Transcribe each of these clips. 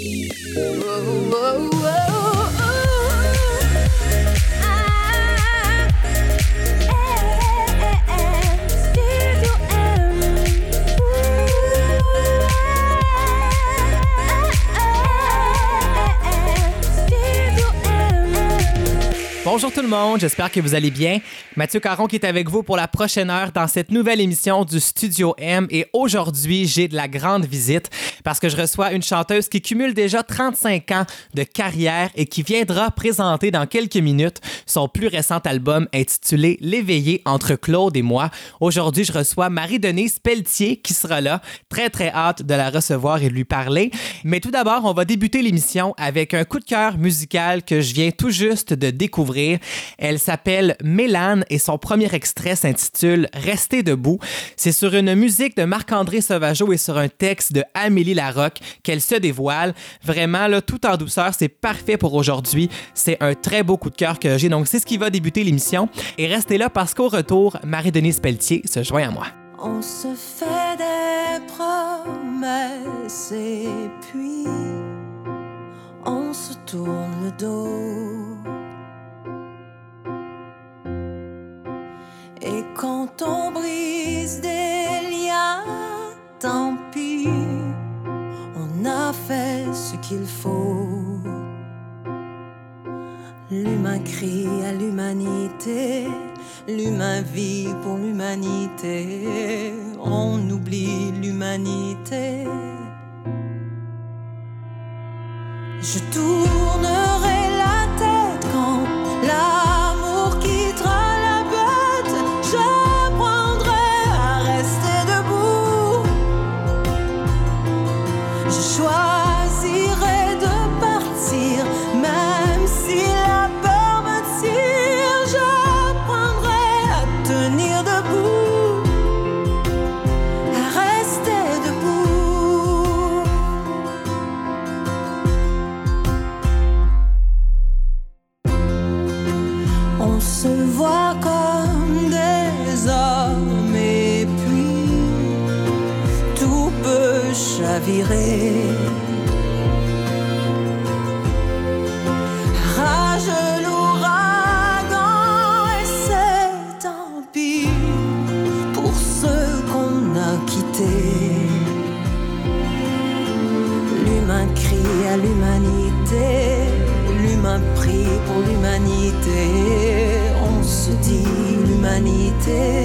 Bonjour tout le monde, j'espère que vous allez bien. Mathieu Caron qui est avec vous pour la prochaine heure dans cette nouvelle émission du Studio M et aujourd'hui j'ai de la grande visite parce que je reçois une chanteuse qui cumule déjà 35 ans de carrière et qui viendra présenter dans quelques minutes son plus récent album intitulé L'éveillé entre Claude et moi. Aujourd'hui je reçois Marie-Denise Pelletier qui sera là. Très très hâte de la recevoir et de lui parler. Mais tout d'abord on va débuter l'émission avec un coup de cœur musical que je viens tout juste de découvrir elle s'appelle Mélane et son premier extrait s'intitule Rester debout. C'est sur une musique de Marc-André Sauvageau et sur un texte de Amélie Larocque qu'elle se dévoile. Vraiment, là, tout en douceur, c'est parfait pour aujourd'hui. C'est un très beau coup de cœur que j'ai. Donc, c'est ce qui va débuter l'émission. Et restez là parce qu'au retour, Marie-Denise Pelletier se joint à moi. On se fait des promesses puis on se tourne le dos. Et quand on brise des liens, tant pis, on a fait ce qu'il faut. L'humain crie à l'humanité, l'humain vit pour l'humanité, on oublie l'humanité. Je tournerai l'humanité.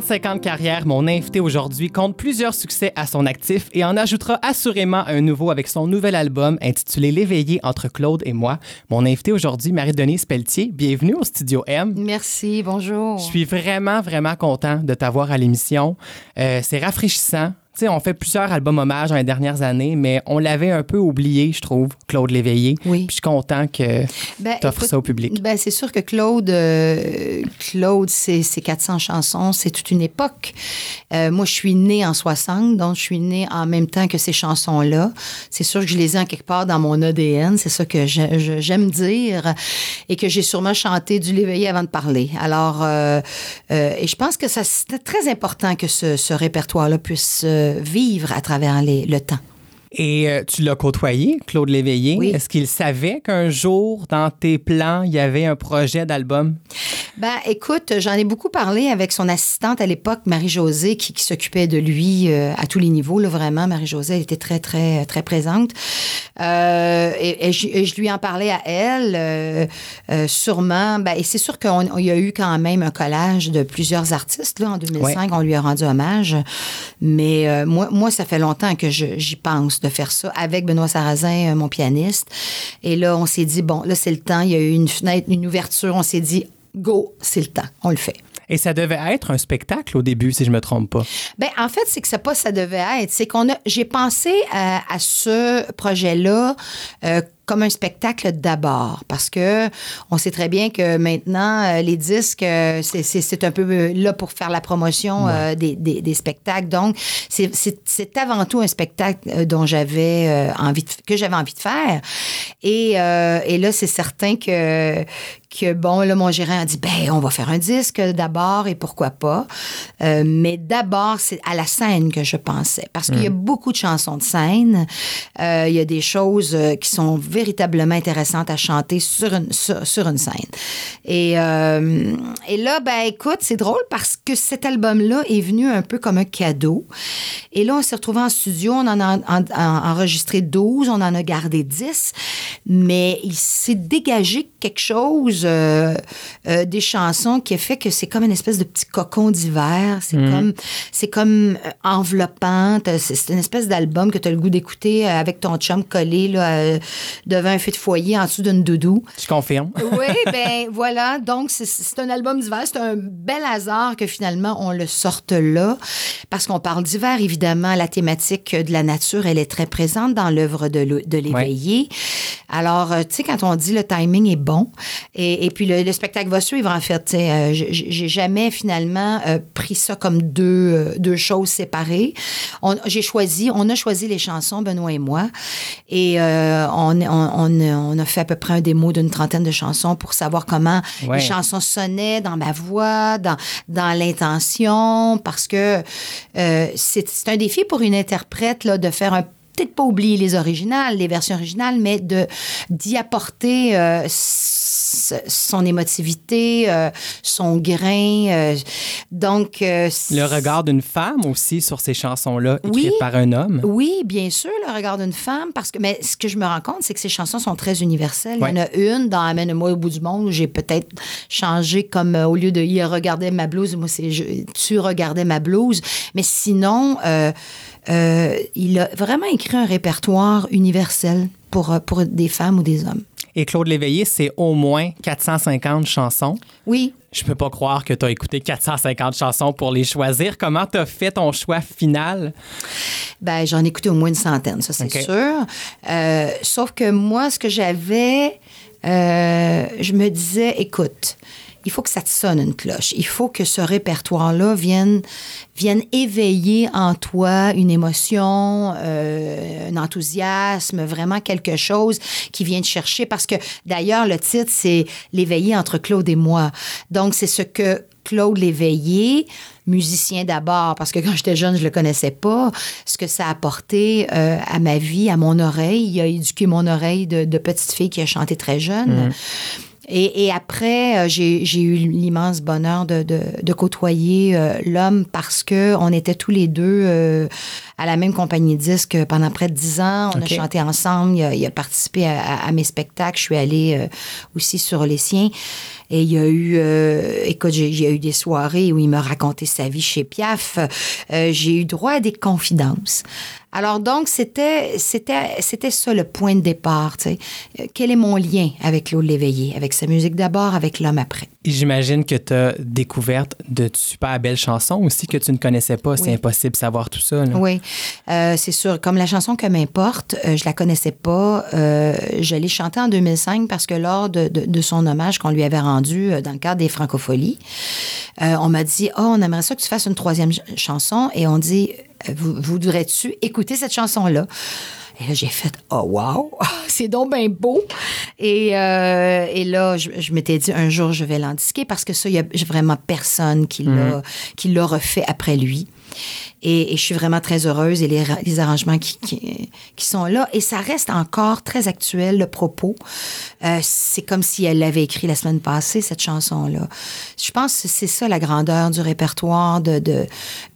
35 ans de carrière, mon invité aujourd'hui compte plusieurs succès à son actif et en ajoutera assurément un nouveau avec son nouvel album intitulé L'éveillé entre Claude et moi. Mon invité aujourd'hui, Marie-Denise Pelletier, bienvenue au Studio M. Merci, bonjour. Je suis vraiment, vraiment content de t'avoir à l'émission. Euh, c'est rafraîchissant sais, on fait plusieurs albums hommages dans les dernières années, mais on l'avait un peu oublié, je trouve, Claude Léveillé. Oui. Puis je suis content que Ben, tu offres écoute, ça au public. Ben, c'est sûr que Claude, euh, Claude, c'est c'est 400 chansons, c'est toute une époque. Euh, moi, je suis née en 60, donc je suis née en même temps que ces chansons-là. C'est sûr que je les ai en quelque part dans mon ADN, c'est ça que j'aime dire, et que j'ai sûrement chanté du Léveillé avant de parler. Alors, euh, euh, et je pense que c'était très important que ce, ce répertoire-là puisse vivre à travers le temps. Et euh, tu l'as côtoyé, Claude Léveillé. Oui. Est-ce qu'il savait qu'un jour, dans tes plans, il y avait un projet d'album? Ben, écoute, j'en ai beaucoup parlé avec son assistante à l'époque, Marie-Josée, qui, qui s'occupait de lui euh, à tous les niveaux, là, vraiment. Marie-Josée, elle était très, très, très présente. Euh, et, et je, et je lui en parlais à elle, sûrement. Ben, et c'est sûr qu'il y a eu quand même un collage de plusieurs artistes, là, en 2005. On lui a rendu hommage. Mais moi, moi, ça fait longtemps que j'y pense de faire ça avec Benoît Sarrazin, euh, mon pianiste. Et là, on s'est dit, bon, là, c'est le temps. Il y a eu une fenêtre, une ouverture. On s'est dit, go, c'est le temps. On le fait. Et ça devait être un spectacle au début, si je me trompe pas. Ben, en fait, c'est que c'est pas ça devait être. C'est qu'on a, j'ai pensé à, à ce projet-là euh, comme un spectacle d'abord, parce que on sait très bien que maintenant euh, les disques, euh, c'est, un peu euh, là pour faire la promotion euh, des, des, des spectacles. Donc, c'est, avant tout un spectacle dont j'avais euh, envie de, que j'avais envie de faire. Et, euh, et là, c'est certain que que bon, là, mon gérant a dit, ben, on va faire un disque d'abord et pourquoi pas. Mais d'abord, c'est à la scène que je pensais. Parce qu'il y a beaucoup de chansons de scène. Il y a des choses qui sont véritablement intéressantes à chanter sur une, sur, une scène. Et, euh, et là, ben, écoute, c'est drôle parce que cet album-là est venu un peu comme un cadeau. Et là, on s'est retrouvés en studio, on en a en- en- enregistré 12, on en a gardé 10, mais il s'est dégagé quelque chose euh, euh, des chansons qui a fait que c'est comme une espèce de petit cocon d'hiver. C'est comme, c'est comme euh, enveloppant. C'est une espèce d'album que tu as le goût d'écouter avec ton chum collé là, devant un feu de foyer en dessous d'une doudou. Je confirme. Oui, ben voilà. Donc, c'est- un album d'hiver. C'est un bel hasard que finalement, on le sorte là. Parce qu'on parle d'hiver, évidemment. La thématique de la nature, elle est très présente dans l'œuvre de, l'éveillé. Alors, euh, tu sais, quand on dit le timing est bon, et, et puis le, le spectacle va suivre, en fait. tu sais, euh, j'ai jamais finalement euh, pris ça comme deux, euh, deux choses séparées. J'ai choisi, on a choisi les chansons, Benoît et moi, et on, on, on, a- on a fait à peu près un démo d'une trentaine de chansons pour savoir comment Ouais. les chansons sonnaient dans ma voix, dans, dans l'intention, parce que c'est c'est un défi pour une interprète là, de faire un peut-être pas oublier les originales, les versions originales, mais de d'y apporter euh, son émotivité, euh, son grain. euh, donc, euh, Le regard d'une femme aussi sur ces chansons-là, écrites Oui. par un homme. oui, bien sûr, le regard d'une femme, parce que, mais ce que je me rends compte, c'est que ces chansons sont très universelles. Il y en a une dans Amène-moi au bout du monde où j'ai peut-être changé comme au lieu de il regardait ma blouse, moi c'est tu regardais ma blouse. Mais sinon, il a vraiment écrit un répertoire universel pour, pour des femmes ou des hommes. Et Claude Léveillé, c'est au moins 450 chansons. Oui. Je peux pas croire que tu as écouté 450 chansons pour les choisir. Comment tu as fait ton choix final? Ben, j'en ai écouté au moins une centaine, ça, c'est sûr. Euh, sauf que moi, ce que j'avais, euh, je me disais, écoute, il faut que ça te sonne une cloche. Il faut que ce répertoire-là vienne, vienne éveiller en toi une émotion, euh, un enthousiasme, vraiment quelque chose qui vient te chercher. Parce que d'ailleurs, le titre, c'est L'éveillé entre Claude et moi. Donc, c'est ce que Claude Léveillé, musicien d'abord, parce que quand j'étais jeune, je le connaissais pas, ce que ça a apporté euh, à ma vie, à mon oreille. Il a éduqué mon oreille de, de petite fille qui a chanté très jeune. Et, et après, euh, j'ai eu l'immense bonheur de, de, de côtoyer euh, l'homme parce que on était tous les deux euh, à la même compagnie de disques pendant près de dix ans. On a chanté ensemble. Il a, il a participé à, à- à mes spectacles. Je suis allée euh, aussi sur les siens. Et il y a eu, euh, écoute, j'ai- eu des soirées où il m'a raconté sa vie chez Piaf. Euh, j'ai eu droit à des confidences. Alors donc, c'était, c'était, c'était ça le point de départ. tu sais. Euh, Quel est mon lien avec Claude Léveillé? Avec sa musique d'abord, avec l'homme après? J'imagine que tu as découvert de super belles chansons aussi que tu ne connaissais pas. C'est impossible de savoir tout ça. là. Oui, Euh, c'est sûr. Comme la chanson Que m'importe, euh, je la connaissais pas. Euh, je l'ai chantée en 2005 parce que lors de, de- de son hommage qu'on lui avait rendu euh, dans le cadre des Francopholies, euh, on m'a dit Oh, on aimerait ça que tu fasses une troisième ch- chanson. Et on dit Vous- Voudrais-tu écouter cette chanson-là et là, j'ai fait Oh, wow, c'est donc bien beau. Et, euh, et là, je, je m'étais dit un jour, je vais l'en disquer parce que ça, il y a vraiment personne qui l'a qui l'a refait après lui. Et, et je suis vraiment très heureuse et les, ra- les arrangements qui, qui, qui sont là. Et ça reste encore très actuel, le propos. Euh, c'est comme si elle l'avait écrit la semaine passée, cette chanson-là. Je pense que c'est ça la grandeur du répertoire de, de,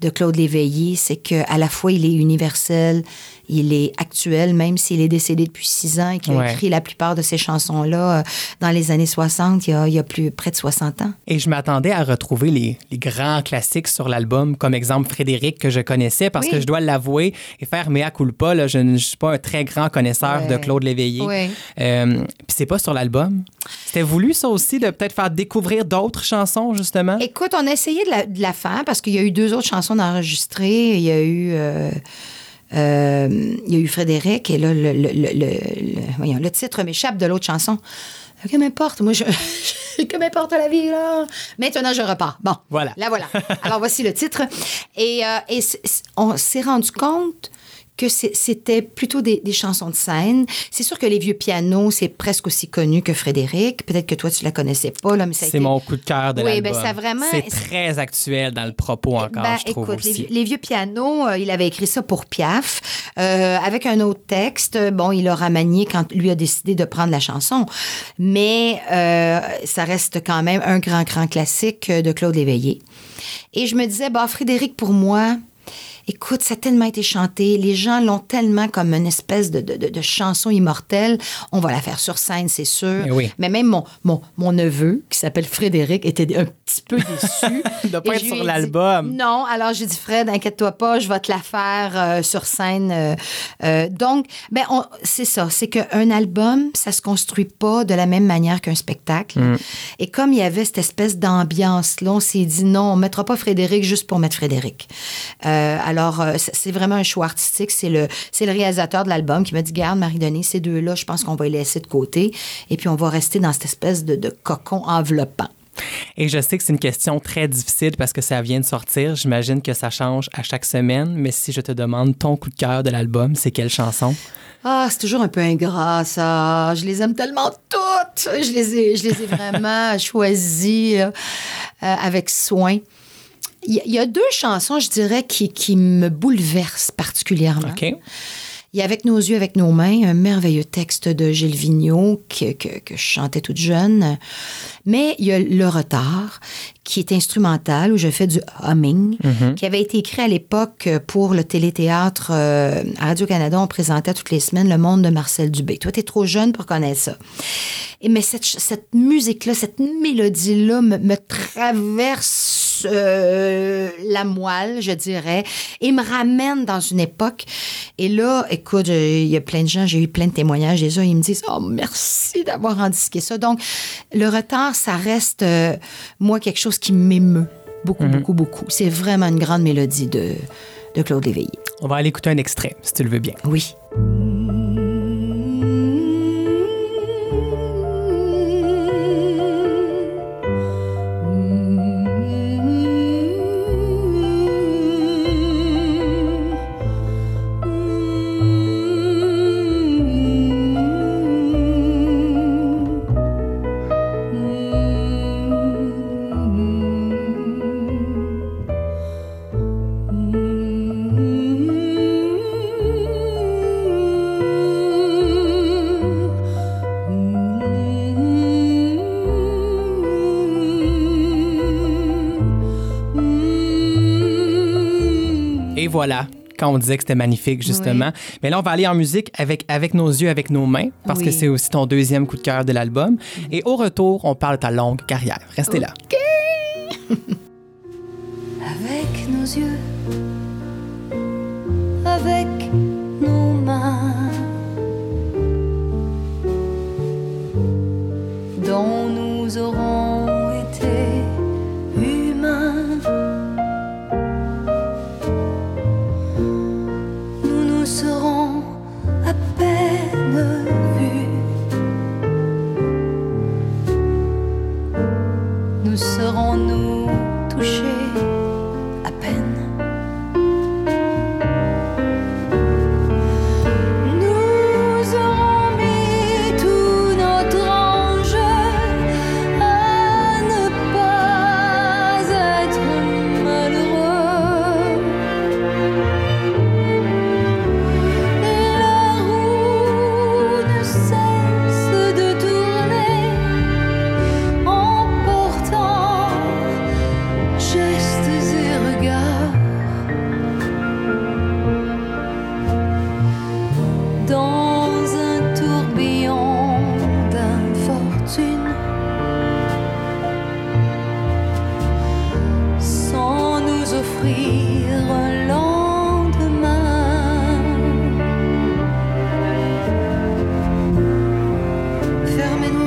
de Claude Léveillé, c'est qu'à la fois il est universel, il est actuel, même s'il est décédé depuis six ans et qu'il a écrit la plupart de ces chansons-là euh, dans les années 60, il y a, il y a plus près de 60 ans. Et je m'attendais à retrouver les, les grands classiques sur l'album, comme exemple Frédéric, que je connaissais, parce Oui. que je dois l'avouer et faire mea culpa, là, je ne je suis pas un très grand connaisseur Ouais. de Claude Léveillé. Ouais. Euh, Puis c'est pas sur l'album. C'était voulu, ça aussi, de peut-être faire découvrir d'autres chansons, justement? Écoute, on a essayé de la, de la faire parce qu'il y a eu deux autres chansons d'enregistrer. Il y a eu. euh, euh, il y a eu Frédéric et là, le, le, le, le- le- voyons, le titre m'échappe de l'autre chanson. Que m'importe, moi, je, que m'importe la vie, là? Maintenant, je repars. Bon. Voilà. Là, voilà. Alors, voici le titre. Et, euh, et on s'est rendu compte que c'était plutôt des, des chansons de scène. C'est sûr que les vieux pianos, c'est presque aussi connu que Frédéric. Peut-être que toi, tu la connaissais pas, là, mais ça a C'est été- mon coup de cœur de Oui, ben, ça vraiment- C'est très actuel dans le propos encore, Ben, je trouve écoute, les, aussi. les vieux pianos, euh, il avait écrit ça pour Piaf, euh, avec un autre texte. Bon, il a remanié quand lui a décidé de prendre la chanson, mais euh, ça reste quand même un grand, grand classique de Claude Léveillé. Et je me disais, bah, Frédéric, pour moi, Écoute, ça a tellement été chanté. Les gens l'ont tellement comme une espèce de, de, de- de chanson immortelle. On va la faire sur scène, c'est sûr. Eh oui. Mais même mon, mon, mon neveu, qui s'appelle Frédéric, était un petit peu déçu. De pas Et être sur l'album. Non, alors j'ai dit, Fred, inquiète-toi pas, je vais te la faire euh, sur scène. euh, euh, donc, ben, c'est ça, c'est qu'un album, ça se construit pas de la même manière qu'un spectacle. Mm. Et comme il y avait cette espèce d'ambiance-là, on s'est dit, non, on mettra pas Frédéric juste pour mettre Frédéric. Euh, alors, euh, c'est vraiment un choix artistique. C'est le, c'est le réalisateur de l'album qui m'a dit, garde, Marie-Denis, ces deux-là, je pense qu'on va les laisser de côté. Et puis, on va rester dans cette espèce de, de cocon enveloppant. Et je sais que c'est une question très difficile parce que ça vient de sortir. J'imagine que ça change à chaque semaine. Mais si je te demande ton coup de cœur de l'album, c'est quelle chanson? Ah, c'est toujours un peu ingrat, ça. Je les aime tellement toutes. Je les ai, je les ai vraiment choisies euh, avec soin. Il y, a- il y a deux chansons, je dirais, qui, qui me bouleversent particulièrement. OK? Il y a Avec nos yeux, avec nos mains, un merveilleux texte de Gilles Vigneault que, que, que je chantais toute jeune. Mais il y a Le retard, qui est instrumental, où je fais du humming, qui avait été écrit à l'époque pour le téléthéâtre euh, à Radio-Canada. On présentait toutes les semaines Le monde de Marcel Dubé. Toi, t'es trop jeune pour connaître ça. Et, mais cette musique-là, cette mélodie-là me, me traverse euh, la moelle, je dirais, et me ramène dans une époque. Et là, écoute, je- il y a plein de gens, j'ai eu plein de témoignages déjà, ils me disent Oh, merci d'avoir endisqué ça. Donc, le retard, ça reste, euh, moi, quelque chose qui m'émeut beaucoup, beaucoup, beaucoup. C'est vraiment une grande mélodie de, de Claude Léveillé. On va aller écouter un extrait, si tu le veux bien. Oui. Voilà quand on disait que c'était magnifique, justement. Mais là, on va aller en musique avec, avec nos yeux, avec nos mains, parce que c'est aussi ton deuxième coup de cœur de l'album. Et au retour, on parle de ta longue carrière. Restez là. avec nos yeux,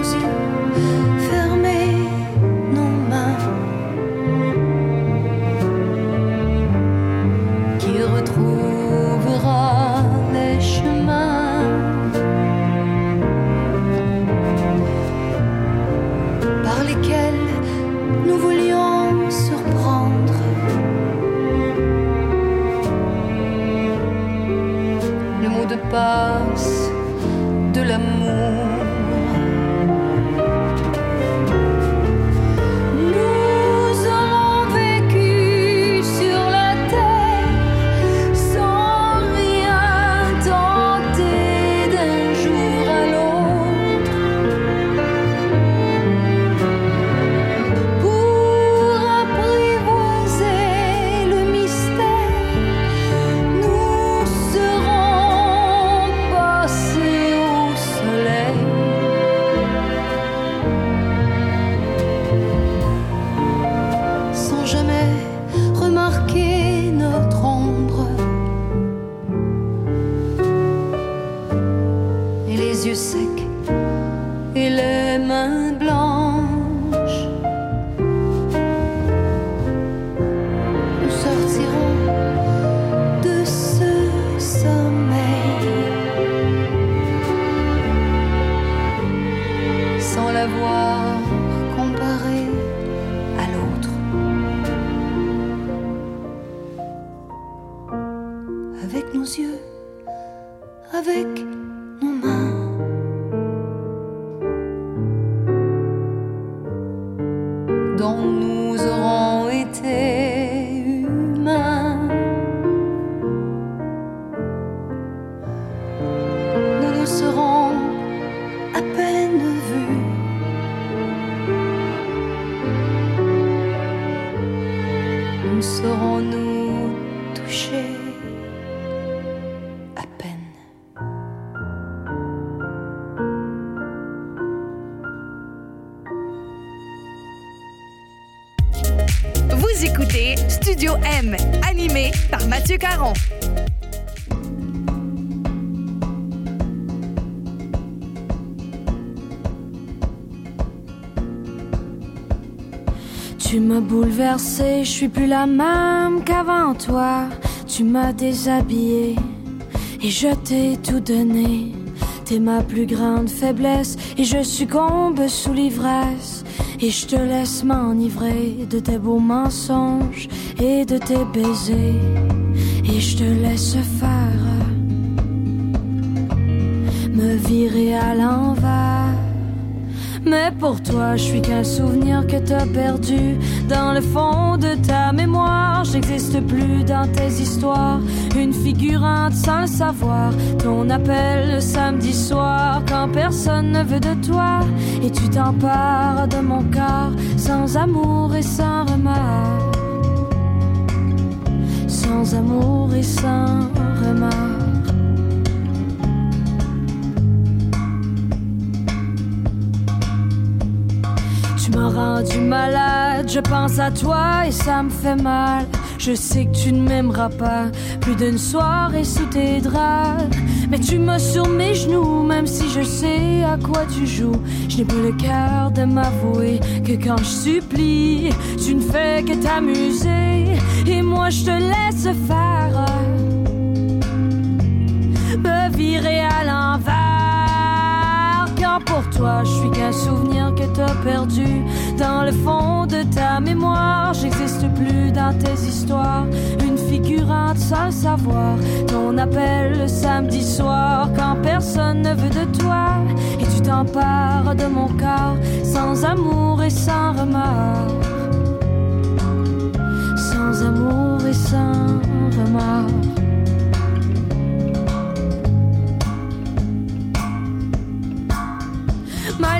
música. Dont nous aurons été je suis plus la même qu'avant toi. Tu m'as déshabillée et je t'ai tout donné. T'es ma plus grande faiblesse et je succombe sous l'ivresse. Et je te laisse m'enivrer de tes beaux mensonges et de tes baisers. Et je te laisse faire me virer à l'envers. Mais pour toi, je suis qu'un souvenir que t'as perdu dans le fond de ta mémoire. J'existe plus dans tes histoires, une figurante sans le savoir. Ton appel le samedi soir quand personne ne veut de toi. Et tu t'empares de mon corps sans amour et sans remords. Sans amour et sans remords. Tu m'as rendu malade, je pense à toi et ça me fait mal. Je sais que tu ne m'aimeras pas, plus d'une soirée sous tes draps. Mais tu m'as sur mes genoux, même si je sais à quoi tu joues. Je n'ai pas le cœur de m'avouer que quand je supplie, tu ne fais que t'amuser. Et moi je te laisse faire. Pour toi, je suis qu'un souvenir que t'as perdu dans le fond de ta mémoire. J'existe plus dans tes histoires, une figurante sans savoir. Ton appel le samedi soir quand personne ne veut de toi et tu t'empares de mon corps sans amour et sans remords. Sans amour et sans remords.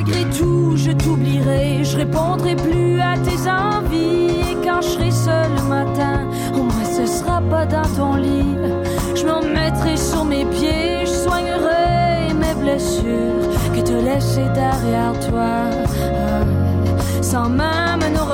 Malgré tout, je t'oublierai, je répondrai plus à tes envies. Et quand je serai seul le matin, au moins ce sera pas dans ton lit. Je m'en mettrai sur mes pieds, je soignerai mes blessures. Que te laisser derrière toi, sans même nous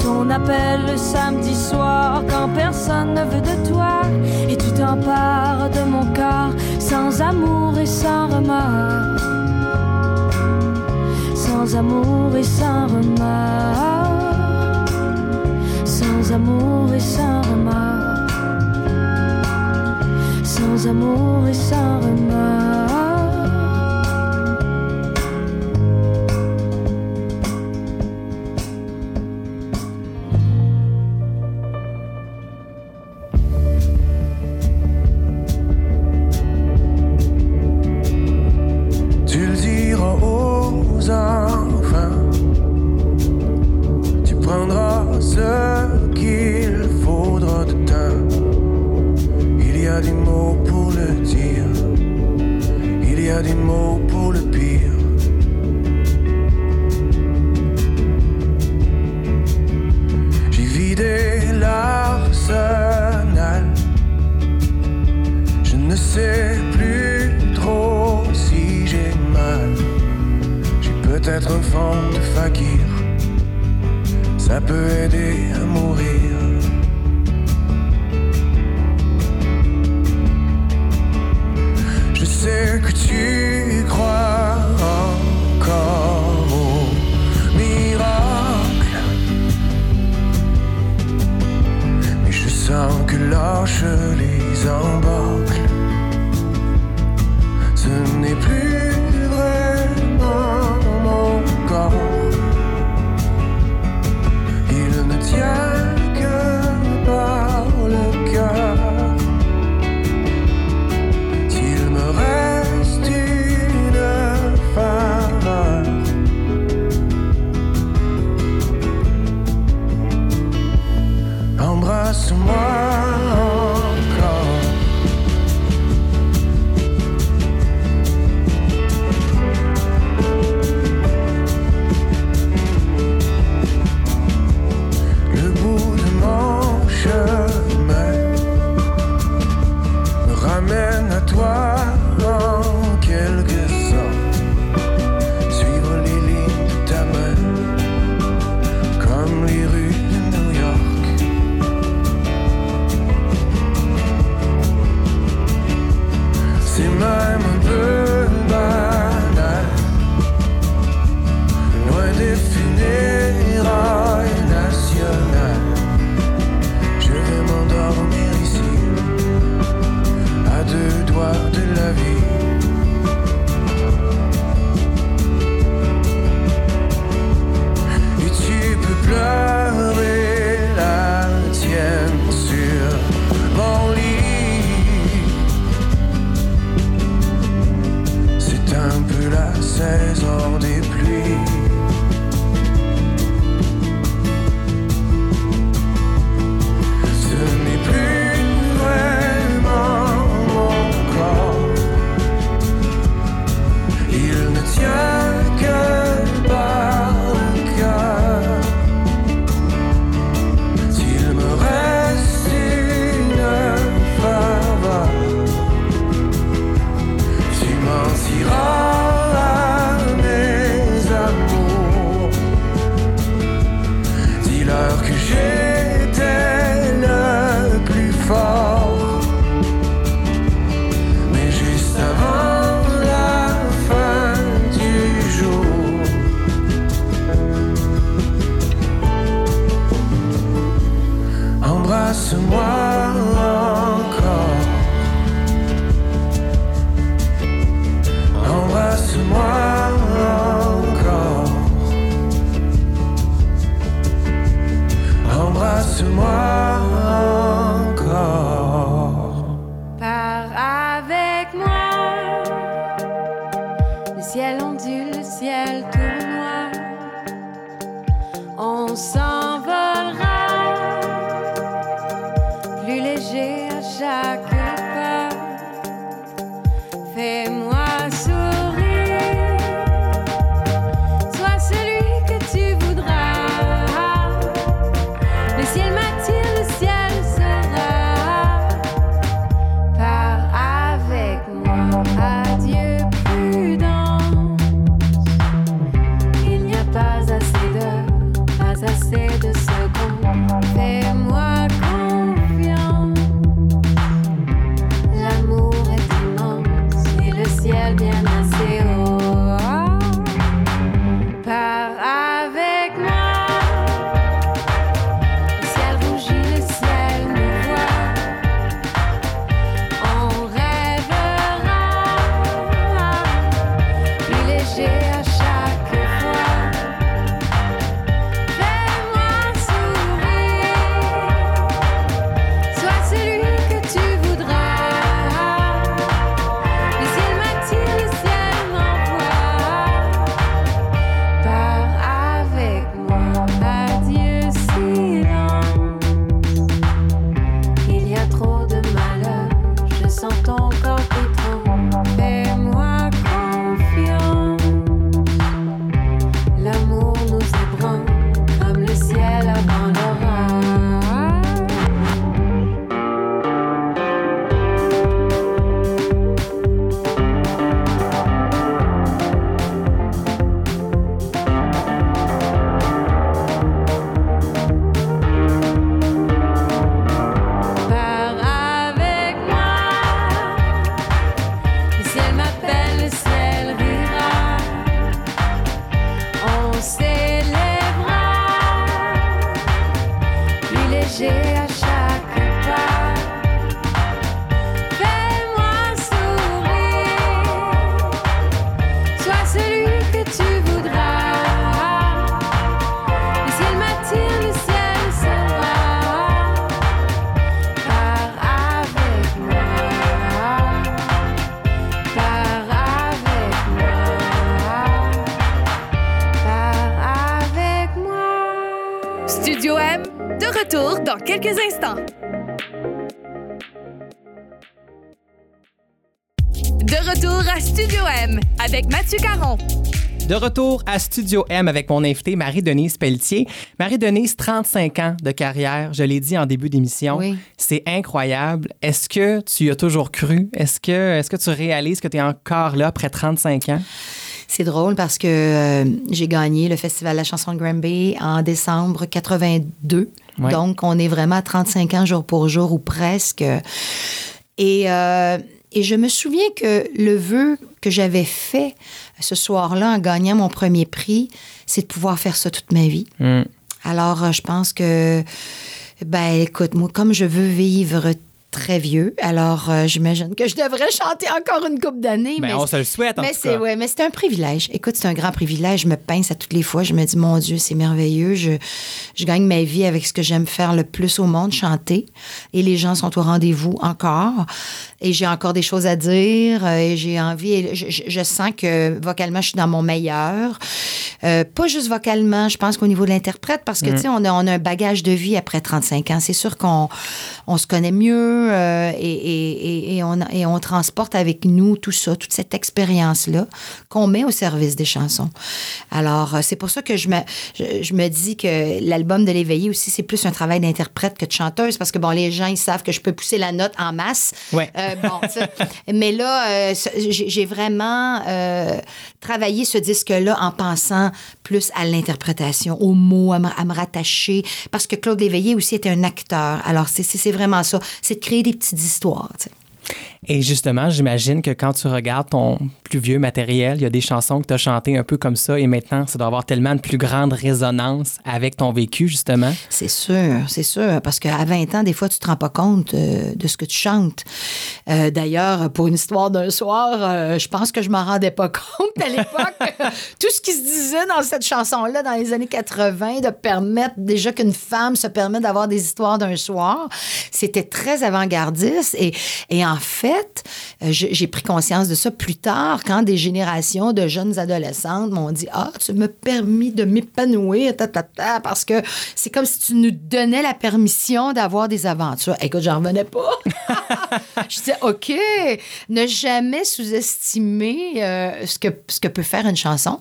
Ton appel le samedi soir quand personne ne veut de toi. Et tu t'empares de mon corps sans amour et sans remords. Sans amour et sans remords. Sans amour et sans remords. Sans amour et sans remords. Retour à Studio M avec mon invité Marie-Denise Pelletier. Marie-Denise, 35 ans de carrière, je l'ai dit en début d'émission. Oui. C'est incroyable. Est-ce que tu y as toujours cru? Est-ce que, est que tu réalises que tu es encore là après 35 ans? C'est drôle parce que euh, j'ai gagné le Festival de la chanson de Granby en décembre 82. Ouais. Donc, on est vraiment à 35 ans jour pour jour ou presque. Et, euh, et je me souviens que le vœu que j'avais fait ce soir-là en gagnant mon premier prix, c'est de pouvoir faire ça toute ma vie. Hmm. Alors, euh, je pense que, ben, écoute, moi, comme je veux vivre très vieux, alors euh, j'imagine que je devrais chanter encore une couple d'années. Ben, mais on se le souhaite, en mais c'est ouais, mais c'est un privilège. Écoute, c'est un grand privilège. Je me pince à toutes les fois. Je me dis, mon Dieu, c'est merveilleux. Je, je gagne ma vie avec ce que j'aime faire le plus au monde, chanter. Et les gens sont au rendez-vous encore. Et j'ai encore des choses à dire. euh, Et j'ai envie. et je, sens que vocalement, je suis dans mon meilleur. Euh, pas juste vocalement, je pense qu'au niveau de l'interprète, parce Mm. que, tu sais, on a, on a un bagage de vie après 35 ans. C'est sûr qu'on on se connaît mieux euh, et, et- et- on, et on transporte avec nous tout ça, toute cette expérience-là qu'on met au service des chansons. Alors, c'est pour ça que je me, je, je me dis que l'album de l'éveillé aussi, c'est plus un travail d'interprète que de chanteuse, parce que, bon, les gens, ils savent que je peux pousser la note en masse. Ouais. Euh, bon, tu sais. mais là, euh, j'ai vraiment euh, travaillé ce disque-là en pensant plus à l'interprétation, aux mots, à me, rattacher, parce que Claude Léveillé aussi était un acteur. Alors, c'est- vraiment ça, c'est de créer des petites histoires. Et justement, j'imagine que quand tu regardes ton plus vieux matériel, il y a des chansons que tu as chantées un peu comme ça et maintenant, ça doit avoir tellement de plus grande résonance avec ton vécu, justement. C'est sûr, c'est sûr, parce qu'à 20 ans, des fois, tu te rends pas compte euh, de ce que tu chantes. Euh, D'ailleurs, pour une histoire d'un soir, euh, je pense que je m'en rendais pas compte à l'époque. Tout ce qui se disait dans cette chanson-là, dans les années 80, de permettre déjà qu'une femme se permette d'avoir des histoires d'un soir, c'était très avant-gardiste. Et, en fait, euh, j'ai pris conscience de ça plus tard quand des générations de jeunes adolescentes m'ont dit Ah, tu m'as permis de m'épanouir, parce que c'est comme si tu nous donnais la permission d'avoir des aventures. Écoute, j'en revenais pas. je disais OK, ne jamais sous-estimer euh, ce, que, ce que peut faire une chanson.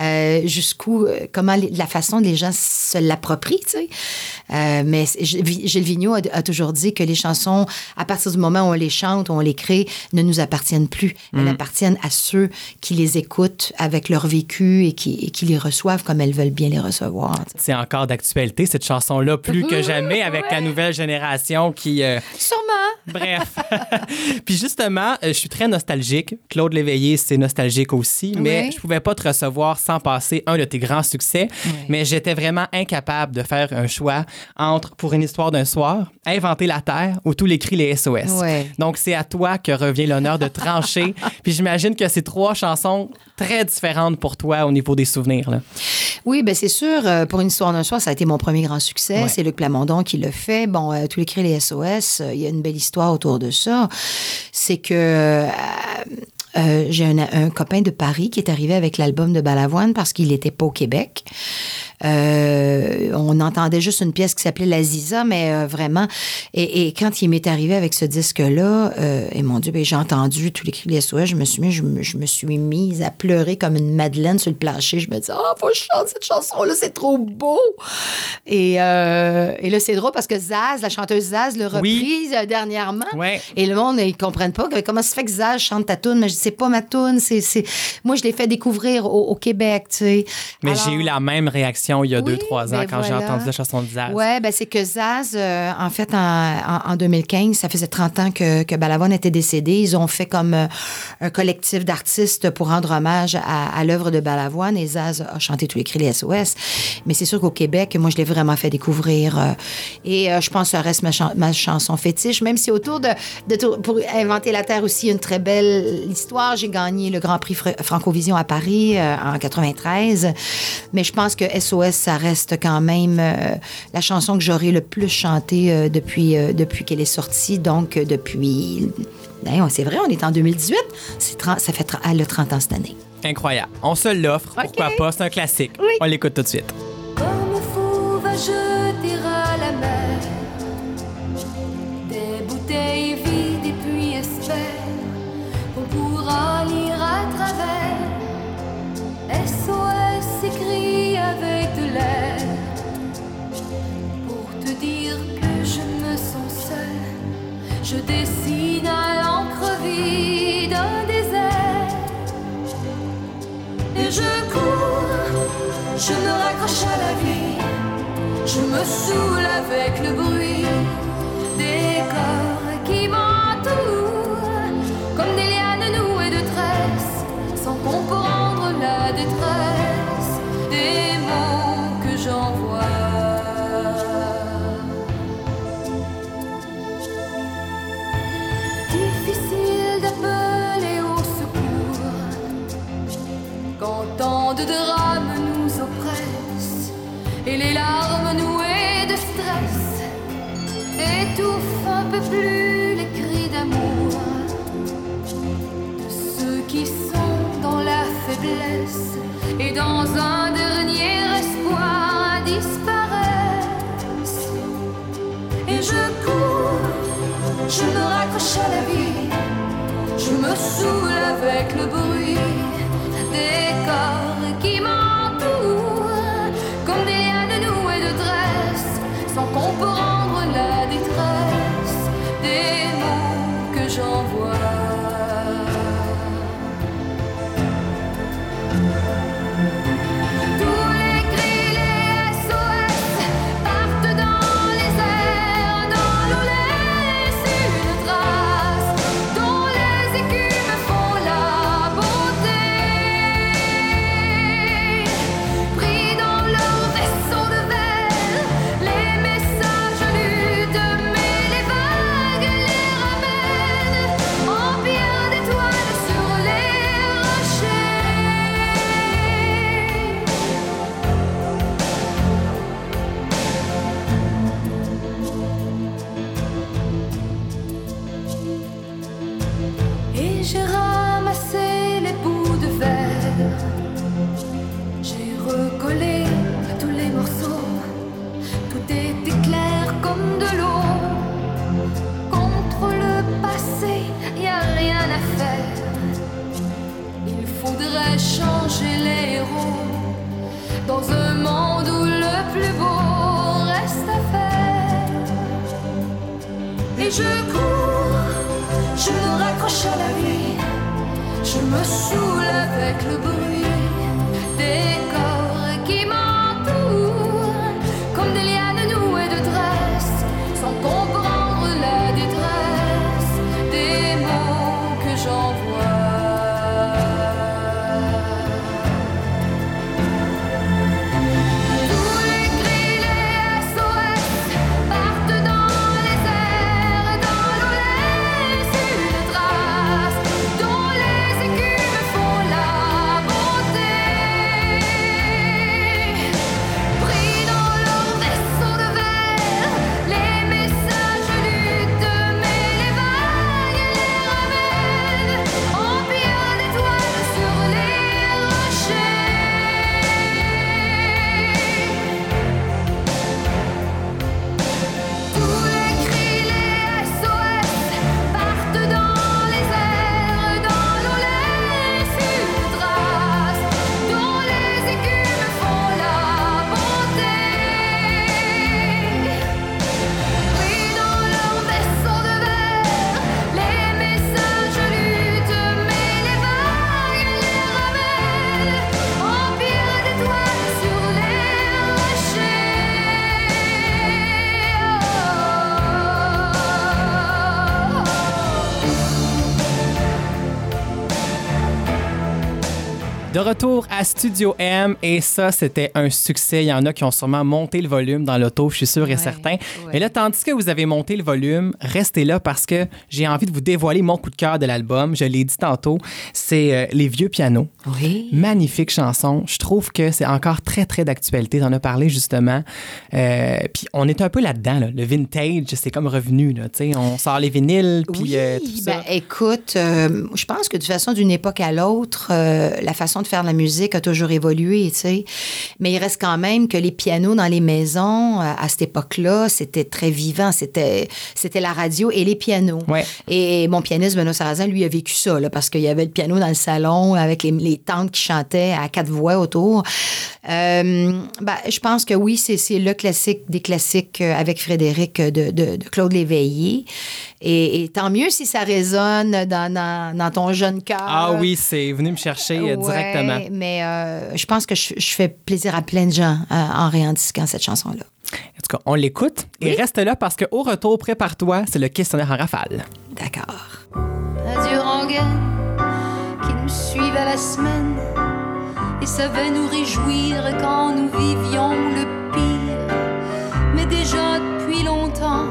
Euh, jusqu'où, euh, comment la façon les gens se l'approprient, tu sais. Euh, mais Gilles Vigneault a, a toujours dit que les chansons, à partir du moment où on les chante, où on les crée, ne nous appartiennent plus. Elles appartiennent à ceux qui les écoutent avec leur vécu et qui, et qui les reçoivent comme elles veulent bien les recevoir. tu sais. C'est encore d'actualité, cette chanson-là, plus que jamais, avec la nouvelle génération qui... euh, Sûrement. Bref. Puis justement, je suis très nostalgique. Claude Léveillé, c'est nostalgique aussi, mais Oui. je pouvais pas te recevoir sans passer un de tes grands succès. Mais j'étais vraiment incapable de faire un choix entre Pour une histoire d'un soir, Inventer la Terre ou Tous les cris les SOS. Donc c'est à toi que revient l'honneur de trancher. Puis j'imagine que c'est trois chansons très différentes pour toi au niveau des souvenirs. Là. Oui, ben c'est sûr. euh, pour une histoire d'un soir, ça a été mon premier grand succès. Ouais. C'est Luc Plamondon qui le fait. Bon, euh, tous les cris les SOS, euh, il y a une belle histoire autour de ça. C'est que euh, euh, j'ai un, un copain de Paris qui est arrivé avec l'album de Balavoine parce qu'il n'était pas au Québec. Euh, on entendait juste une pièce qui s'appelait La Ziza, mais euh, vraiment. Et, et quand il m'est arrivé avec ce disque-là, euh, et mon Dieu, ben, j'ai entendu tous les cris des SOS, je me suis mis, je me, je me suis mise à pleurer comme une madeleine sur le plancher. Je me dis, ah, faut que je chante cette chanson-là, c'est trop beau. Et, et là, c'est drôle parce que Zaz, la chanteuse Zaz, Oui. reprise dernièrement. Ouais. Et le monde, ils comprennent pas que- comment ça fait que Zaz chante ta tune. Mais je dis, c'est pas ma tune. C'est, c'est... Moi, je l'ai fait découvrir au, au Québec, tu sais. Mais Alors- j'ai eu la même réaction il y a Oui, deux, trois ans ben quand j'ai entendu la chanson de Zaz. Ouais, ben c'est que Zaz, euh, en fait, en, en- en 2015, ça faisait 30 ans que, que Balavoine était décédé. Ils ont fait comme euh, un collectif d'artistes pour rendre hommage à, à l'œuvre de Balavoine et Zaz a chanté tous les cris les SOS. Mais c'est sûr qu'au Québec, moi, je l'ai vraiment fait découvrir. euh, et je pense que ça reste ma, chan- ma chanson fétiche, même si autour de, de tout- pour inventer la Terre aussi, une très belle histoire. J'ai gagné le Grand Prix Fr- Francovision à Paris en 93. Mais je pense que SOS, ça reste quand même euh, la chanson que j'aurais le plus chantée euh, depuis, euh, depuis qu'elle est sortie. Donc, euh, depuis. Ben, c'est vrai, on est en 2018. C'est 30 ça fait 30 elle a 30 ans cette année. Incroyable. On se l'offre. Pourquoi pas? C'est un classique. On l'écoute tout de suite. Comme fou va jeter à la mer des bouteilles vides et puis espère qu'on pourra lire à travers. SOS écrit avec de l'air pour te dire que je me sens seule. Je dessine à l'encre vide un désert. Et je cours, je me raccroche à la vie, je me saoule avec le bruit des corps qui m'entourent, comme des lianes nouées de tresses, sans comprendre la détresse des de drames nous oppressent et les larmes nouées de stress étouffent un peu plus les cris d'amour de ceux qui sont dans la faiblesse et dans un dernier espoir disparaissent. Et je cours, je me raccroche à la vie, je me saoule avec le bruit des je cours, je me raccroche à la vie, je me saoule avec le bruit des corps retour à Studio M et ça, c'était un succès. Il y en a qui ont sûrement monté le volume dans l'auto, je suis sûr et Ouais, certain. ouais. Mais là, tandis que vous avez monté le volume, restez là parce que j'ai envie de vous dévoiler mon coup de cœur de l'album. Je l'ai dit tantôt, c'est euh, Les Vieux Pianos. Oui. Magnifique chanson. Je trouve que c'est encore très, très d'actualité. T'en as parlé justement. Euh, puis on est un peu là-dedans. là. Le vintage, c'est comme revenu. Là, tu sais. on sort les vinyles, puis Oui, euh, tout ça. ben, écoute, je pense que de façon, d'une époque à l'autre, la façon de faire de la musique a toujours évolué, tu sais. Mais il reste quand même que les pianos dans les maisons, euh, à cette époque-là, c'était très vivant. C'était, c'était la radio et les pianos. Ouais. Et mon pianiste, Benoît Sarrazin, lui, a vécu ça, là, parce qu'il y avait le piano dans le salon avec les, les tantes qui chantaient à quatre voix autour. Euh, ben, je pense que oui, c'est, c'est le classique des classiques euh, avec Frédéric euh, de, de- de Claude Léveillé. Et, et tant mieux si ça résonne dans, dans, dans ton jeune cœur. Ah oui, c'est venu me chercher Ouais, directement. Mais euh, je pense que je, je fais plaisir à plein de gens euh, en réindiquant cette chanson-là. En tout cas, on l'écoute et reste là parce qu'au retour, prépare-toi, c'est le questionnaire en rafale. D'accord. Adieu rengaine qui nous suivait la semaine et savait nous réjouir quand nous vivions le pire. Mais déjà depuis longtemps,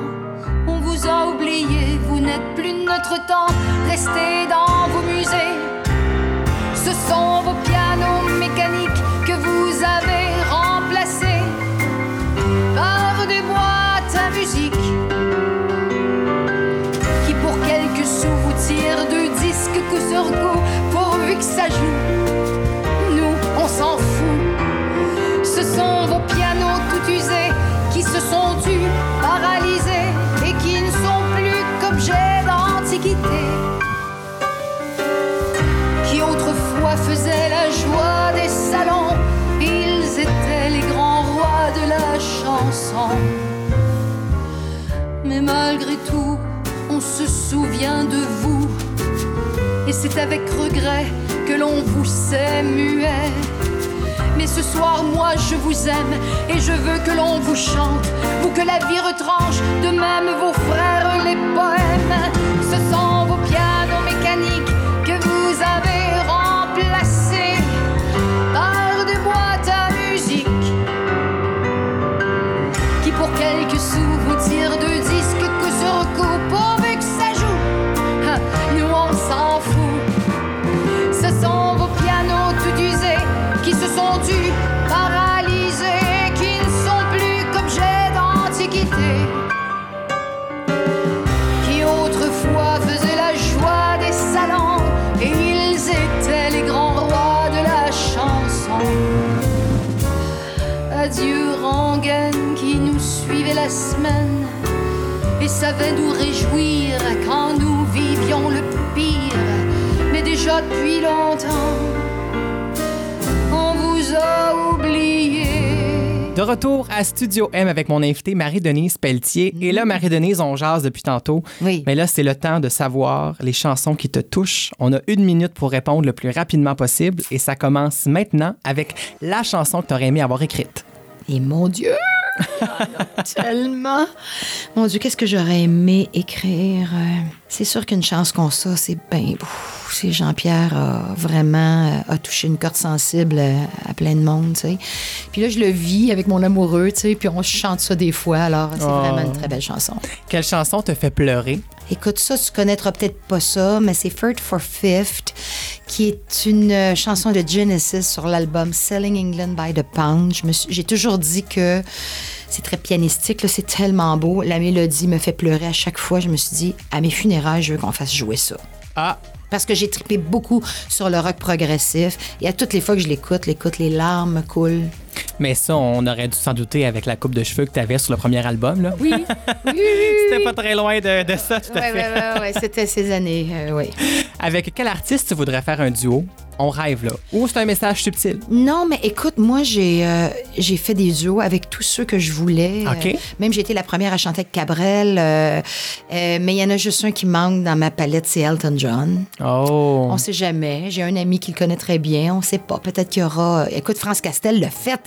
on vous a oublié, vous n'êtes plus de notre temps, restez dans vos musées. Ce sont vos pianos mécaniques que vous avez remplacés par des boîtes à musique malgré tout, on se souvient de vous. Et c'est avec regret que l'on vous sait muet. Mais ce soir, moi, je vous aime et je veux que l'on vous chante. Vous que la vie retranche, de même vos frères les poèmes. Savait nous réjouir quand nous vivions le pire. Mais déjà depuis longtemps, on vous a oublié. De retour à Studio M avec mon invité Marie-Denise Pelletier. Et là, Marie-Denise, on jase depuis tantôt. Oui. Mais là, c'est le temps de savoir les chansons qui te touchent. On a une minute pour répondre le plus rapidement possible. Et ça commence maintenant avec la chanson que tu aurais aimé avoir écrite. Et mon Dieu! Tellement. Mon Dieu, qu'est-ce que j'aurais aimé écrire? Euh, C'est sûr qu'une chance qu'on ça, c'est ben, c'est Jean-Pierre a vraiment euh, a touché une corde sensible euh, à plein de monde, tu sais. Puis là, je le vis avec mon amoureux, tu sais, puis on chante ça des fois. Alors, c'est Oh. vraiment une très belle chanson. Quelle chanson te fait pleurer? Écoute ça, tu connaîtras peut-être pas ça, mais c'est Third for Fifth, qui est une euh, chanson de Genesis sur l'album Selling England by the Pound. J'ai toujours dit que c'est très pianistique, c'est tellement beau. La mélodie me fait pleurer à chaque fois. Je me suis dit, à mes funérailles, je veux qu'on fasse jouer ça. Ah, Parce que j'ai trippé beaucoup sur le rock progressif. Et à toutes les fois que je l'écoute, l'écoute, les larmes coulent. Mais ça, on aurait dû s'en douter avec la coupe de cheveux que tu avais sur le premier album. Là. Oui, oui, oui. C'était pas très loin de, de ça, tout à Ouais, fait. ouais, ouais, c'était ces années, euh, oui. Avec quel artiste tu voudrais faire un duo? On rêve là. Ou c'est un message subtil? Non, mais écoute, moi, j'ai euh, j'ai fait des duos avec tous ceux que je voulais. OK. Euh, même j'ai été la première à chanter avec Cabrel. mais il y en a juste un qui manque dans ma palette, c'est Elton John. Oh. On sait jamais. J'ai un ami qui le connaît très bien. On sait pas. Peut-être qu'il y aura. Écoute, France Castel l'a fait,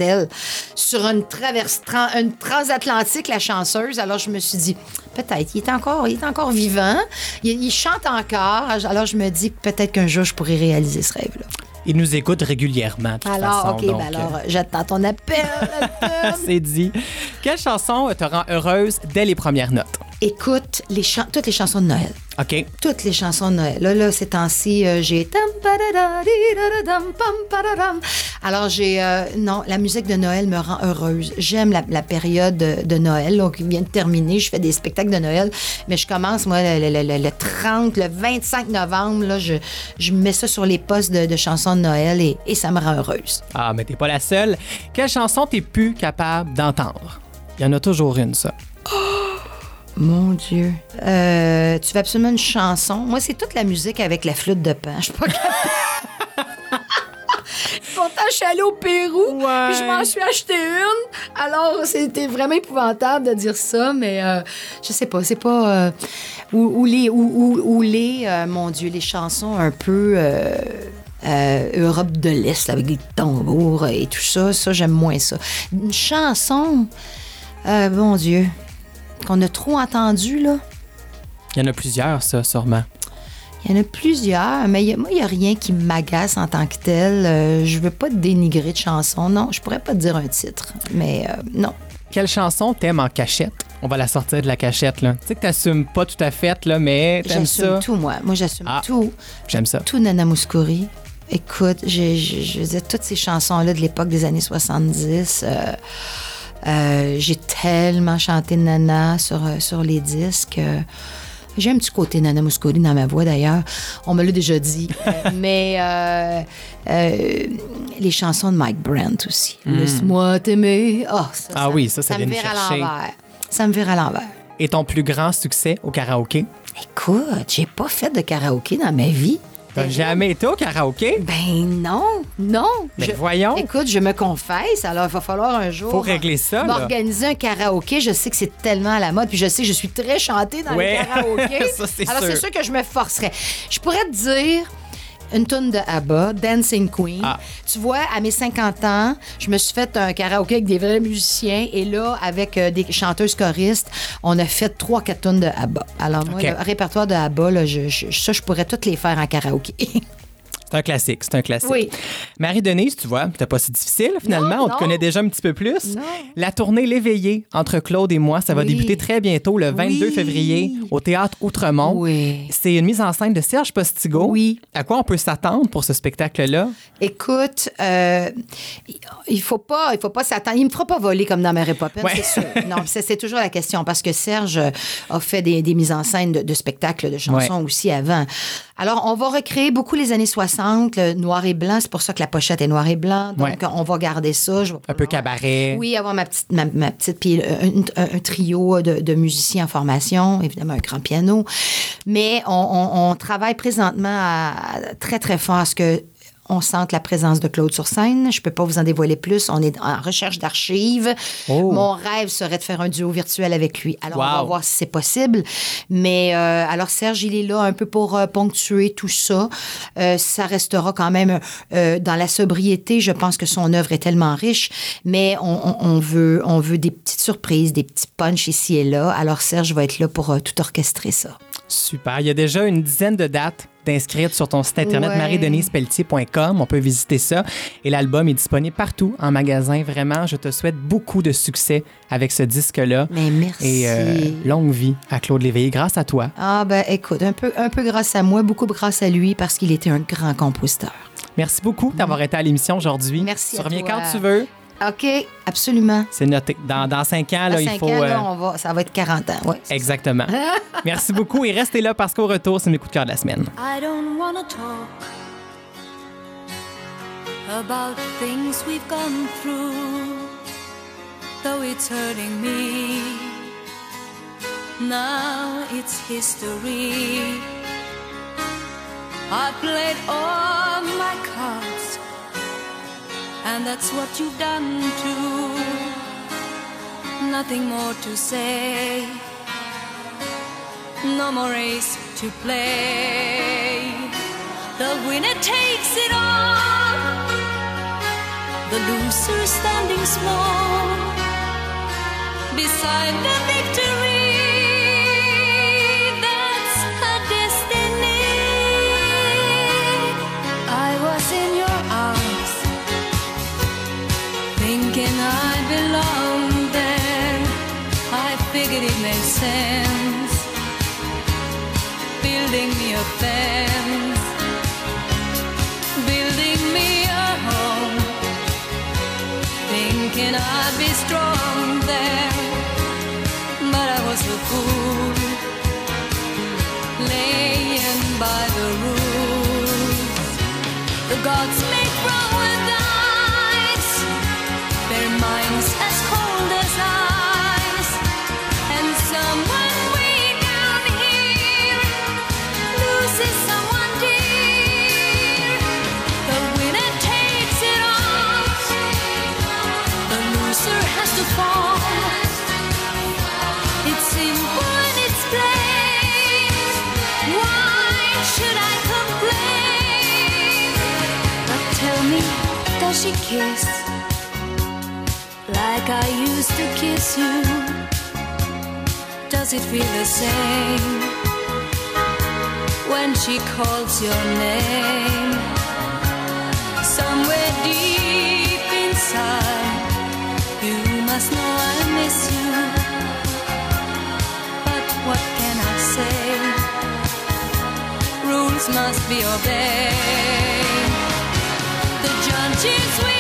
sur une traverse, une transatlantique, la chanceuse. Alors je me suis dit, peut-être. Il est encore, il est encore vivant. Il, il chante encore. Alors je me dis, peut-être qu'un jour je pourrais réaliser ce rêve-là. Il nous écoute régulièrement, de toute Alors, façon, ok, donc, ben alors, euh, j'attends ton appel. C'est dit. Quelle chanson te rend heureuse dès les premières notes? Écoute les toutes les chansons de Noël. OK. Toutes les chansons de Noël. Là, là, ces temps-ci, euh, j'ai... Alors, j'ai... euh, non, la musique de Noël me rend heureuse. J'aime la, la période de, de Noël, donc qui vient de terminer. Je fais des spectacles de Noël, mais je commence, moi, le, le- le- le 30, le 25 novembre, là, je, je mets ça sur les postes de, de chansons de Noël et, et ça me rend heureuse. Ah, mais t'es pas la seule. Quelle chanson t'es plus capable d'entendre? Il y en a toujours une, ça. Mon Dieu. Euh, tu veux absolument une chanson? Moi, c'est toute la musique avec la flûte de pan. Je suis pas capable. Pourtant, je suis allée au Pérou, Ouais. puis je m'en suis acheté une. Alors, c'était vraiment épouvantable de dire ça, mais euh, je sais pas, c'est pas... euh, ou, ou les, ou, les euh, mon Dieu, les chansons un peu... euh, Europe de l'Est, avec des tambours et tout ça, ça, j'aime moins ça. Une chanson, euh, mon Dieu, qu'on a trop entendu, là. Il y en a plusieurs, ça, sûrement. Il y en a plusieurs, mais il y a- moi, il n'y a rien qui m'agace en tant que tel. Euh, je veux pas te dénigrer de chansons. Non, je pourrais pas te dire un titre, mais euh, non. Quelle chanson t'aimes en cachette? On va la sortir de la cachette, là. Tu sais que t'assumes pas tout à fait, là, mais t'aimes J'assume ça. tout, moi. Moi, j'assume Ah. tout. J'aime ça. Tout Nana Mouskouri. Écoute, je veux dire, toutes ces chansons-là de l'époque des années 70, euh, euh, j'ai tellement chanté Nana sur, euh, sur les disques. euh, j'ai un petit côté Nana Mouskouri dans ma voix, d'ailleurs. On me l'a déjà dit. Mais euh, euh, les chansons de Mike Brandt aussi. Laisse-moi t'aimer. Ah, ça. Ah ça- oui, ça, ça me vient nous vire à chercher. l'envers. Ça me vire à l'envers. Et ton plus grand succès au karaoké? Écoute, j'ai pas fait de karaoké dans ma vie. T'as jamais été au karaoké? Ben non, non. Mais Je- voyons. Écoute, je me confesse, alors il va falloir un jour. Faut régler ça. M'organiser un karaoké, je sais que c'est tellement à la mode, puis je sais que je suis très chantée dans Ouais. les karaokés. Ça, c'est alors c'est sûr que je me forcerais. Je pourrais te dire une tune de ABBA, Dancing Queen. Ah. Tu vois, à mes 50 ans, je me suis fait un karaoké avec des vrais musiciens et là, avec euh, des chanteuses choristes, on a fait trois, quatre tunes de ABBA. Alors moi, le répertoire de ABBA, là, je, je- ça, je pourrais toutes les faire en karaoké. C'est un classique, c'est un classique. Oui. Marie-Denise, tu vois, c'était pas si difficile finalement. Non, On te connaît déjà un petit peu plus. Non. La tournée L'éveillé entre Claude et moi, ça va Oui. débuter très bientôt, le 22 Oui. février, au Théâtre Outremont. C'est une mise en scène de Serge Postigo. Oui. À quoi on peut s'attendre pour ce spectacle-là? Écoute, euh, il faut pas, il faut pas s'attendre. Il me fera pas voler comme dans Mary Poppins, Ouais. c'est sûr. Non, c'est toujours la question parce que Serge euh, a fait des, des mises en scène de, de spectacles, de chansons Ouais. aussi avant. Alors, on va recréer beaucoup les années 60, le noir et blanc. C'est pour ça que la pochette est noir et blanc. Donc, Ouais. on va garder ça. Je vais Un peu cabaret. Oui, avoir ma petite, ma, ma petite puis un, un- un trio de, de musiciens en formation, évidemment un grand piano. Mais on, on- on travaille présentement à- très, très fort à ce que on sente la présence de Claude sur scène. Je peux pas vous en dévoiler plus. On est en recherche d'archives. Oh. Mon rêve serait de faire un duo virtuel avec lui. Alors, on va voir si c'est possible. Mais euh, alors, Serge, il est là un peu pour euh, ponctuer tout ça. Euh, ça restera quand même dans la sobriété. Je pense que son œuvre est tellement riche, mais on, on- on veut, on veut des petites surprises, des petits punchs ici et là. Alors, Serge va être là pour tout orchestrer ça. Super. Il y a déjà une dizaine de dates d'inscrites sur ton site internet Ouais. marie-denise-pelletier.com. On peut visiter ça. Et l'album est disponible partout en magasin. Vraiment, je te souhaite beaucoup de succès avec ce disque-là. Mais merci. Et euh, longue vie à Claude Léveillé grâce à toi. Ah ben écoute, un peu, un peu grâce à moi, beaucoup grâce à lui parce qu'il était un grand compositeur. Merci beaucoup d'avoir été à l'émission aujourd'hui. Merci Tu à reviens toi. quand tu veux. OK, absolument. C'est noté. Dans, dans cinq ans, là, À il cinq faut. ans, là, euh, on va, ça va être 40 ans. Ouais, c'est Exactement. Merci beaucoup et restez là parce qu'au retour, c'est mes coups de cœur de la semaine. I don't wanna talk about things we've gone through, though it's hurting me. Now it's history. I played all and that's what you've done too. Nothing more to say no more race to play. The winner takes it all, the loser standing small beside the victory. Building me a fence, building me a home, thinking I'd be strong there, but I was a fool, laying by she kiss like I used to kiss you? Does it feel the same when she calls your name? Somewhere deep inside, you must know I miss you. But what can I say? Rules must be obeyed. The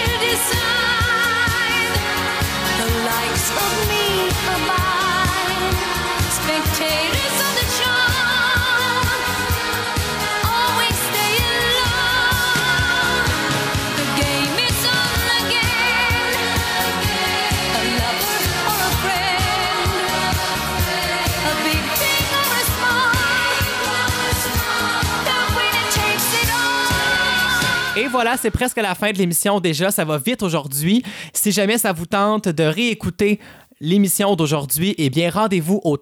Et voilà, c'est presque la fin de l'émission déjà. Ça va vite aujourd'hui. Si jamais ça vous tente de réécouter l'émission d'aujourd'hui, eh bien, rendez-vous au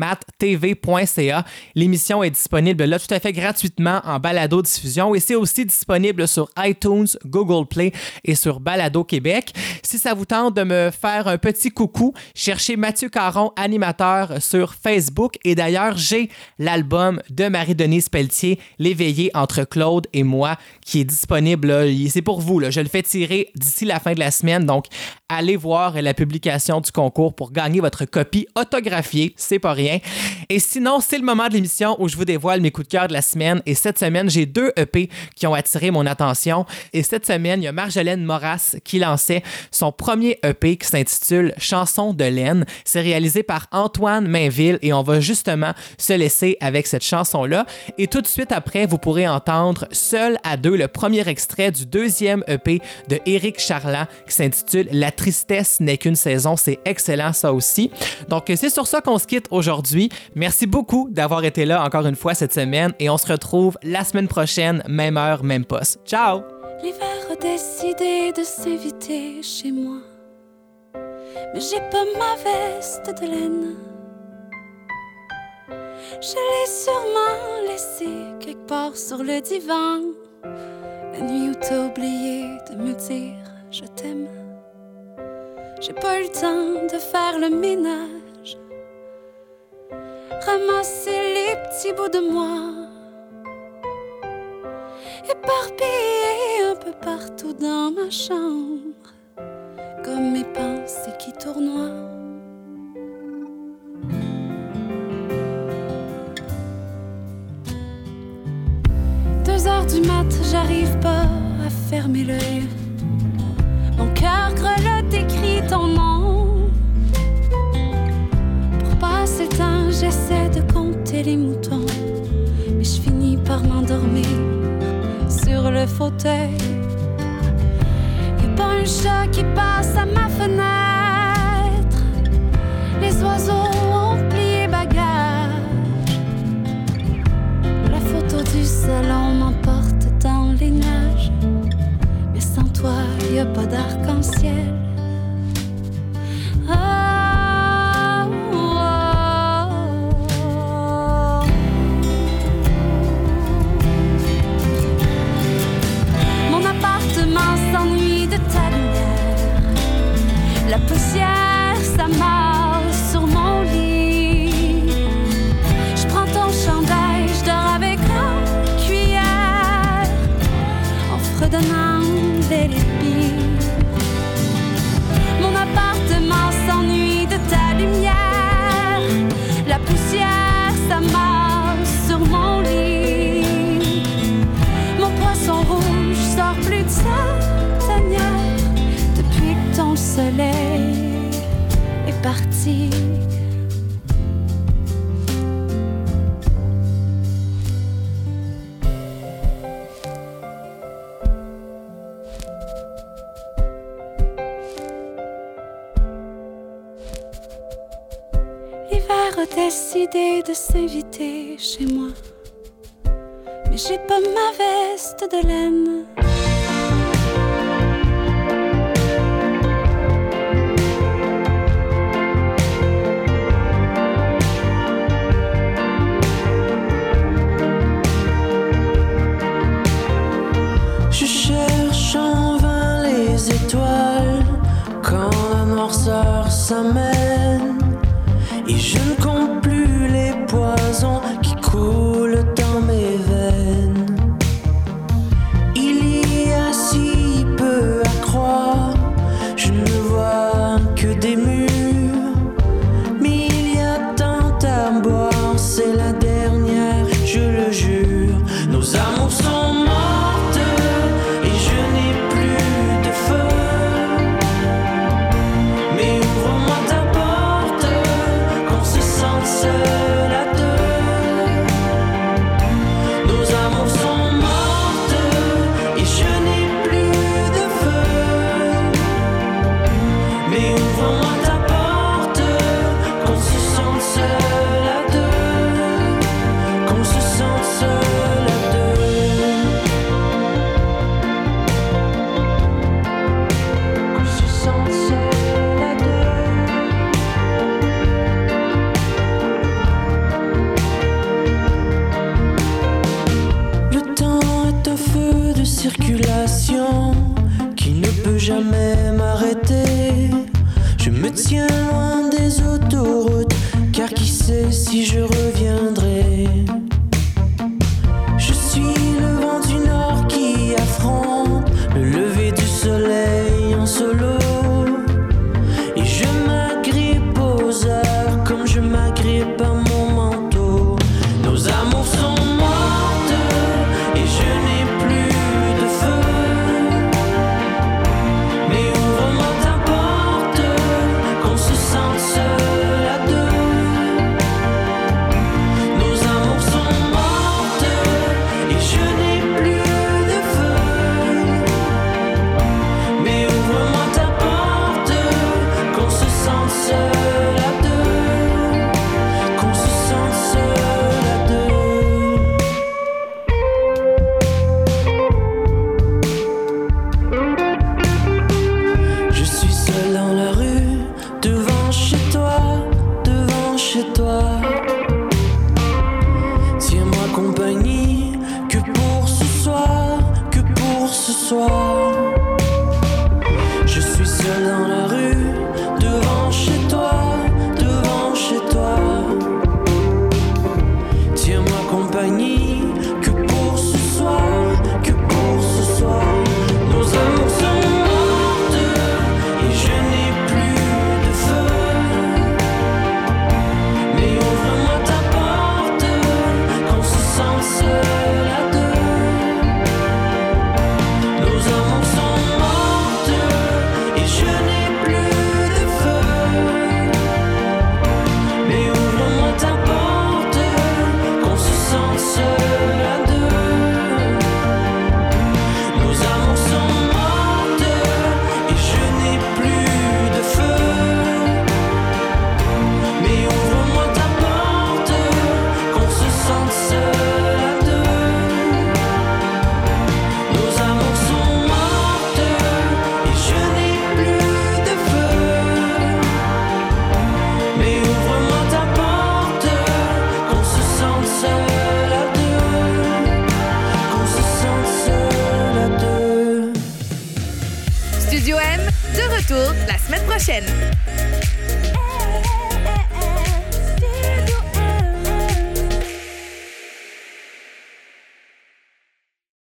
www.mattv.ca. L'émission est disponible là tout à fait gratuitement en balado-diffusion et c'est aussi disponible sur iTunes, Google Play et sur Balado Québec. Si ça vous tente de me faire un petit coucou, cherchez Mathieu Caron, animateur sur Facebook. Et d'ailleurs, j'ai l'album de Marie-Denise Pelletier, L'éveillé entre Claude et moi, qui est disponible. Il- C'est pour vous. là. Je le fais tirer d'ici la fin de la semaine. Donc, allez voir la publication du concours pour gagner votre copie autographiée. C'est pas rien. Et sinon, c'est le moment de l'émission où je vous dévoile mes coups de cœur de la semaine. Et cette semaine, j'ai deux EP qui ont attiré mon attention. Et cette semaine, il y a Marjolaine Moras qui lançait son premier EP qui s'intitule Chanson de laine. C'est réalisé par Antoine Mainville et on va justement se laisser avec cette chanson-là. Et tout de suite après, vous pourrez entendre Seul à deux, le premier extrait du deuxième EP de Éric Charland qui s'intitule La tristesse n'est qu'une saison. Saison. C'est excellent, ça aussi. Donc, c'est sur ça qu'on se quitte aujourd'hui. Merci beaucoup d'avoir été là encore une fois cette semaine et on se retrouve la semaine prochaine, même heure, même poste. Ciao! L'hiver a décidé de s'éviter chez moi. Mais j'ai pas ma veste de laine. Je l'ai sûrement laissée quelque part sur le divan. La nuit où t'as oublié de me dire je t'aime. J'ai pas eu le temps de faire le ménage. Ramasser les petits bouts de moi. Éparpillés un peu partout dans ma chambre. Comme mes pensées qui tournoient. Deux heures du mat, j'arrive pas à fermer l'œil. Mon cœur grelotte écrit ton nom. Pour le temps, j'essaie de compter les moutons. Mais je finis par m'endormir sur le fauteuil. Y'a pas un chat qui passe à ma fenêtre. Les oiseaux ont plié bagage. La photo du salon m'emporte toi, y a pas d'arc-en-ciel. Si je